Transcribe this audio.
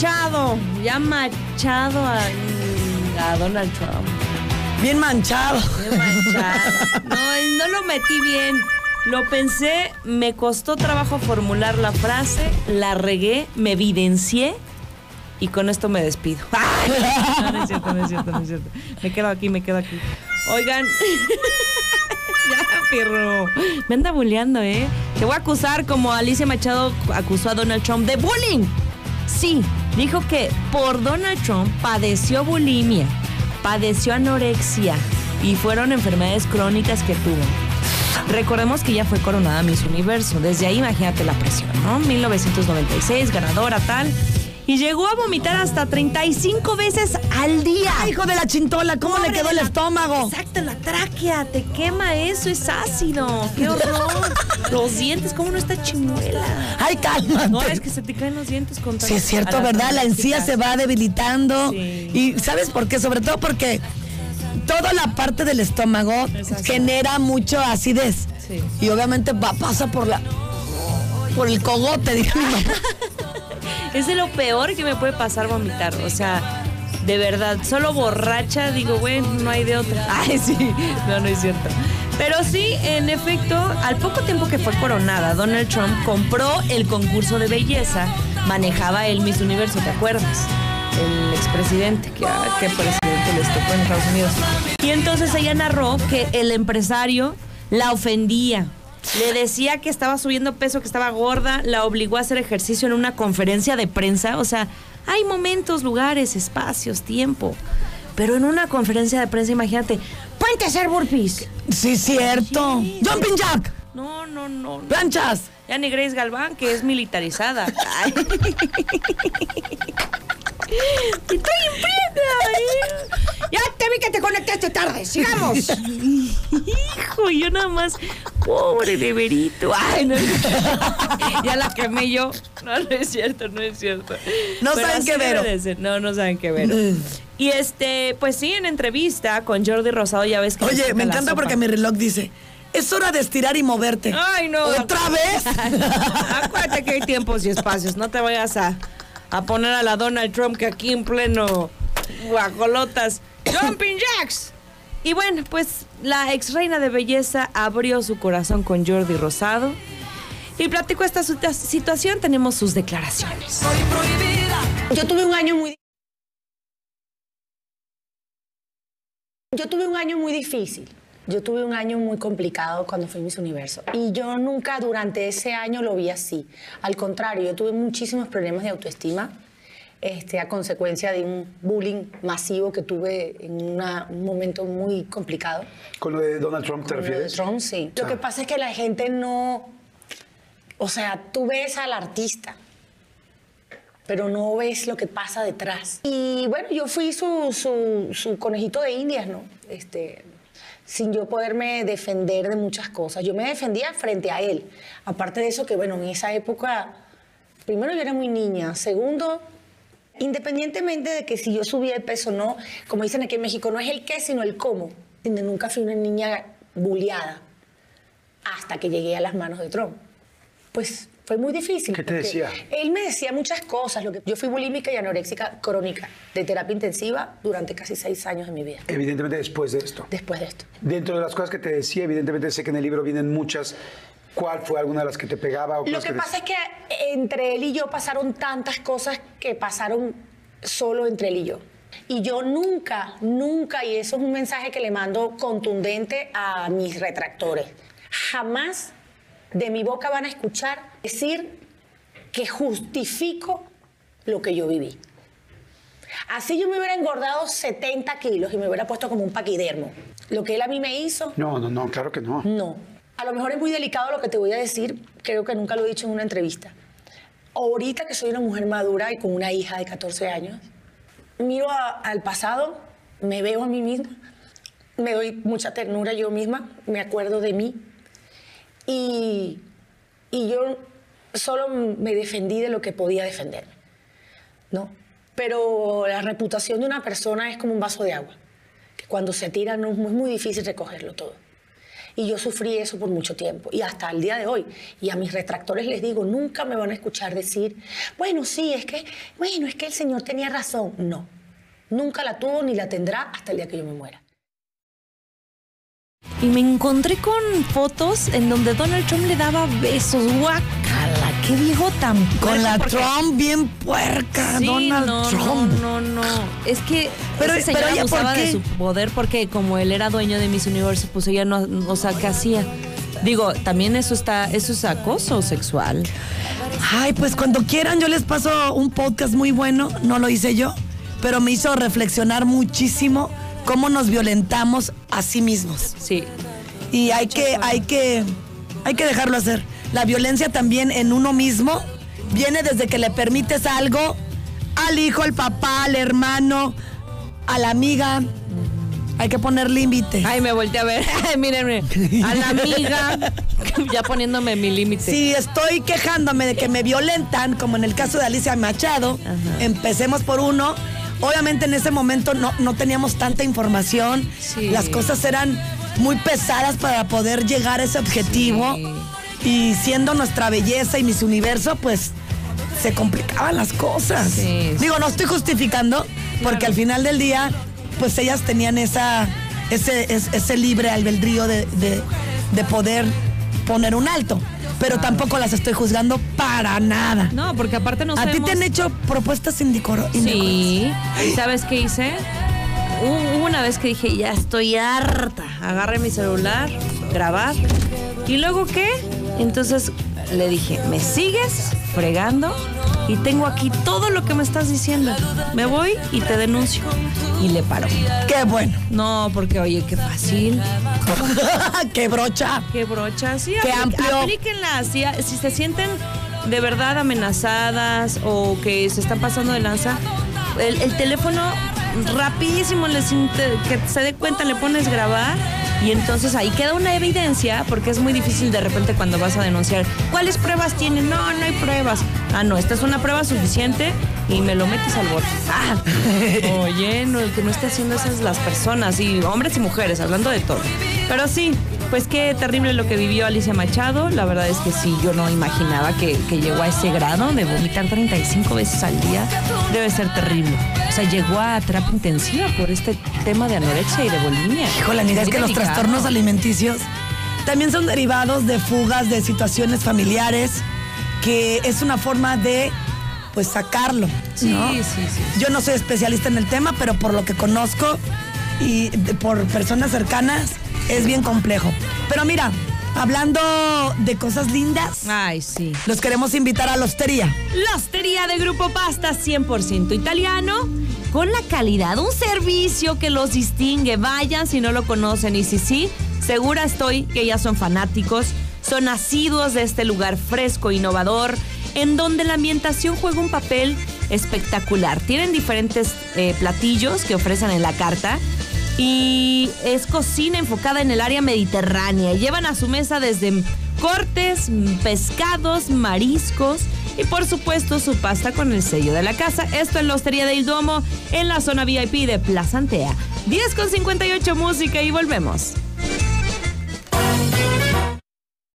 manchado, ya manchado a, a Donald Trump. Bien manchado. Bien manchado. No, no lo metí bien. Lo pensé, me costó trabajo formular la frase, la regué, me evidencié y con esto me despido. No, no es cierto, no es cierto, no es cierto. Me quedo aquí, me quedo aquí. Oigan. ya, perro. Me anda bulleando, ¿eh? Te voy a acusar como Alicia Machado acusó a Donald Trump de bullying. Sí, dijo que por Donald Trump padeció bulimia, padeció anorexia y fueron enfermedades crónicas que tuvo. Recordemos que ya fue coronada Miss Universo. Desde ahí imagínate la presión, ¿no? 1996, ganadora tal. Y llegó a vomitar hasta 35 veces al día. Ay, hijo de la chintola, ¿cómo le quedó el la- estómago? Exacto, la tráquea, te quema eso, es ácido. ¡Qué horror! los dientes, ¿cómo no está chimuela? Ay, cálmate. No, es que se te caen los dientes con Sí, es cierto, ¿verdad? La encía se va debilitando. Sí. Y ¿sabes por qué? Sobre todo porque toda la parte del estómago genera mucho acidez. Sí. Y obviamente va, pasa por la por el cogote, mamá. Es de lo peor que me puede pasar vomitar. O sea, de verdad, solo borracha digo, bueno, no hay de otra. Ay, sí, no, no es cierto. Pero sí, en efecto, al poco tiempo que fue coronada, Donald Trump compró el concurso de belleza. Manejaba el Miss Universo, ¿te acuerdas? El expresidente, que ah, qué presidente les tocó en Estados Unidos. Y entonces ella narró que el empresario la ofendía. Le decía que estaba subiendo peso, que estaba gorda, la obligó a hacer ejercicio en una conferencia de prensa. O sea, hay momentos, lugares, espacios, tiempo. Pero en una conferencia de prensa, imagínate, ponte a hacer burpees. Sí, cierto. Jumping jack. No, no, no. no. Planchas. Ya ni Grace Galván, que es militarizada. Ay. Estoy en plena. Ya te vi que te conectaste tarde. Sigamos. Hijo, yo nada más. Pobre beberito. Ay, no. ya la quemé yo. No, no es cierto, no es cierto. No Pero saben qué ver. No, no saben qué ver. Y este, pues sí, en entrevista con Jordi Rosado, ya ves que. Oye, me encanta porque mi reloj dice, es hora de estirar y moverte. Ay, no. ¿Otra vez? Acuérdate que hay tiempos y espacios. No te vayas a, a poner a la Donald Trump que aquí en pleno guajolotas. Jumping Jacks. Y bueno, pues la ex reina de belleza abrió su corazón con Jordi Rosado. Y platicó esta situa- situación. Tenemos sus declaraciones. Yo tuve un año muy Yo tuve un año muy difícil. Yo tuve un año muy complicado cuando fui Miss Universo. Y yo nunca durante ese año lo vi así. Al contrario, yo tuve muchísimos problemas de autoestima este, a consecuencia de un bullying masivo que tuve en una- un momento muy complicado. ¿Con lo de Donald Trump te Con lo de refieres? Trump, sí. Lo que pasa es que la gente no. O sea, tú ves al artista, pero no ves lo que pasa detrás. Y bueno, yo fui su, su, su conejito de indias, ¿no? Este, sin yo poderme defender de muchas cosas. Yo me defendía frente a él. Aparte de eso, que bueno, en esa época, primero yo era muy niña. Segundo, independientemente de que si yo subía de peso o no, como dicen aquí en México, no es el qué, sino el cómo. ¿Entiendes? Nunca fui una niña bulleada hasta que llegué a las manos de Trump. Pues fue muy difícil. ¿Qué te decía? Él me decía muchas cosas. Lo que, yo fui bulímica y anoréxica crónica de terapia intensiva durante casi seis años de mi vida. Evidentemente después de esto. Después de esto. Dentro de las cosas que te decía, evidentemente sé que en el libro vienen muchas. ¿Cuál fue alguna de las que te pegaba? O Lo que te- pasa es que entre él y yo pasaron tantas cosas que pasaron solo entre él y yo. Y yo nunca, nunca, y eso es un mensaje que le mando contundente a mis retractores, jamás de mi boca van a escuchar decir que justifico lo que yo viví. Así yo me hubiera engordado 70 kilos y me hubiera puesto como un paquidermo. Lo que él a mí me hizo, No, no, no, claro que no. no. A lo mejor es muy delicado lo que te voy a decir, creo que nunca lo he dicho en una entrevista. Ahorita que soy una mujer madura y con una hija de 14 años, miro al pasado, me veo a mí misma, me doy mucha ternura yo misma, me acuerdo de mí y, y yo solo me defendí de lo que podía defenderme, ¿no? Pero la reputación de una persona es como un vaso de agua, que cuando se tira no, es muy difícil recogerlo todo. Y yo sufrí eso por mucho tiempo y hasta el día de hoy. Y a mis retractores les digo, nunca me van a escuchar decir, bueno, sí, es que, bueno, es que el Señor tenía razón. No, nunca la tuvo ni la tendrá hasta el día que yo me muera. Y me encontré con fotos en donde Donald Trump le daba besos. Guacala, qué viejo tan Con la porque- Trump bien puerca, Sí, Donald no, Trump. No, no, no. Es que Pero- ese señor pero ella, ¿por abusaba de qué? su poder porque como él era dueño de Miss Universo, pues ella no, o sea, ¿qué hacía? Digo, también eso está, eso es acoso sexual. Ay, pues cuando quieran yo les paso un podcast muy bueno, no lo hice yo, pero me hizo reflexionar muchísimo cómo nos violentamos a sí mismos. Sí. Y hay que, hay que, hay que dejarlo hacer. La violencia también en uno mismo viene desde que le permites algo al hijo, al papá, al hermano, a la amiga. Hay que poner límite. Ay, me volteé a ver. Mírenme. A la amiga. ya poniéndome mi límite. Si estoy quejándome de que me violentan, como en el caso de Alicia Machado, Ajá. empecemos por uno. Obviamente en ese momento no, no teníamos tanta información. Sí. Las cosas eran muy pesadas para poder llegar a ese objetivo. Y siendo nuestra belleza y mis universo, pues se complicaban las cosas. Sí, sí. Digo, no estoy justificando, porque al final del día, pues ellas tenían esa, ese, es- ese libre albedrío de, de- de poder poner un alto. Pero tampoco las estoy juzgando para nada. No, porque aparte no ¿A ti te han hecho propuestas indicoro-? Sí. ¿Y sabes qué hice? Hubo una vez que dije, ya estoy harta. Agarré mi celular, grabar. ¿Y luego qué? Entonces le dije, ¿me sigues fregando? Y tengo aquí todo lo que me estás diciendo. Me voy y te denuncio. Y le paró. Qué bueno. No, porque oye, qué fácil. Qué brocha. Qué brocha. Sí, Qué amplio. Aplíquenla. Si, si se sienten de verdad amenazadas o que se están pasando de lanza, el, el teléfono rapidísimo les que se dé cuenta, le pones grabar y entonces ahí queda una evidencia porque es muy difícil de repente cuando vas a denunciar. ¿Cuáles pruebas tienen? No, no hay pruebas. Ah, no, esta es una prueba suficiente y me lo metes al bote. Ah, oye, no, el que no esté haciendo esas las personas y hombres y mujeres, hablando de todo. Pero sí, pues qué terrible lo que vivió Alicia Machado. La verdad es que sí, yo no imaginaba que, que llegó a ese grado de vomitar 35 veces al día. Debe ser terrible. O sea, llegó a terapia intensiva por este tema de anorexia y de bulimia. Híjole, amiga, es que los trastornos alimenticios también son derivados de fugas de situaciones familiares, que es una forma de, pues, sacarlo. Sí, ¿no? sí, sí. Yo no soy especialista en el tema, pero por lo que conozco y por personas cercanas, es bien complejo. Pero mira, hablando de cosas lindas, Ay, sí. los queremos invitar a la hostería. La hostería de Grupo Pasta 100% italiano con la calidad, un servicio que los distingue. Vayan si no lo conocen y si sí, segura estoy que ya son fanáticos, son asiduos de este lugar fresco, innovador, en donde la ambientación juega un papel espectacular. Tienen diferentes eh, platillos que ofrecen en la carta y es cocina enfocada en el área mediterránea. Llevan a su mesa desde cortes, pescados, mariscos y por supuesto su pasta con el sello de la casa. Esto en la Hostería del Duomo en la zona VIP de Plaza Antea. 10 con 58 música y volvemos.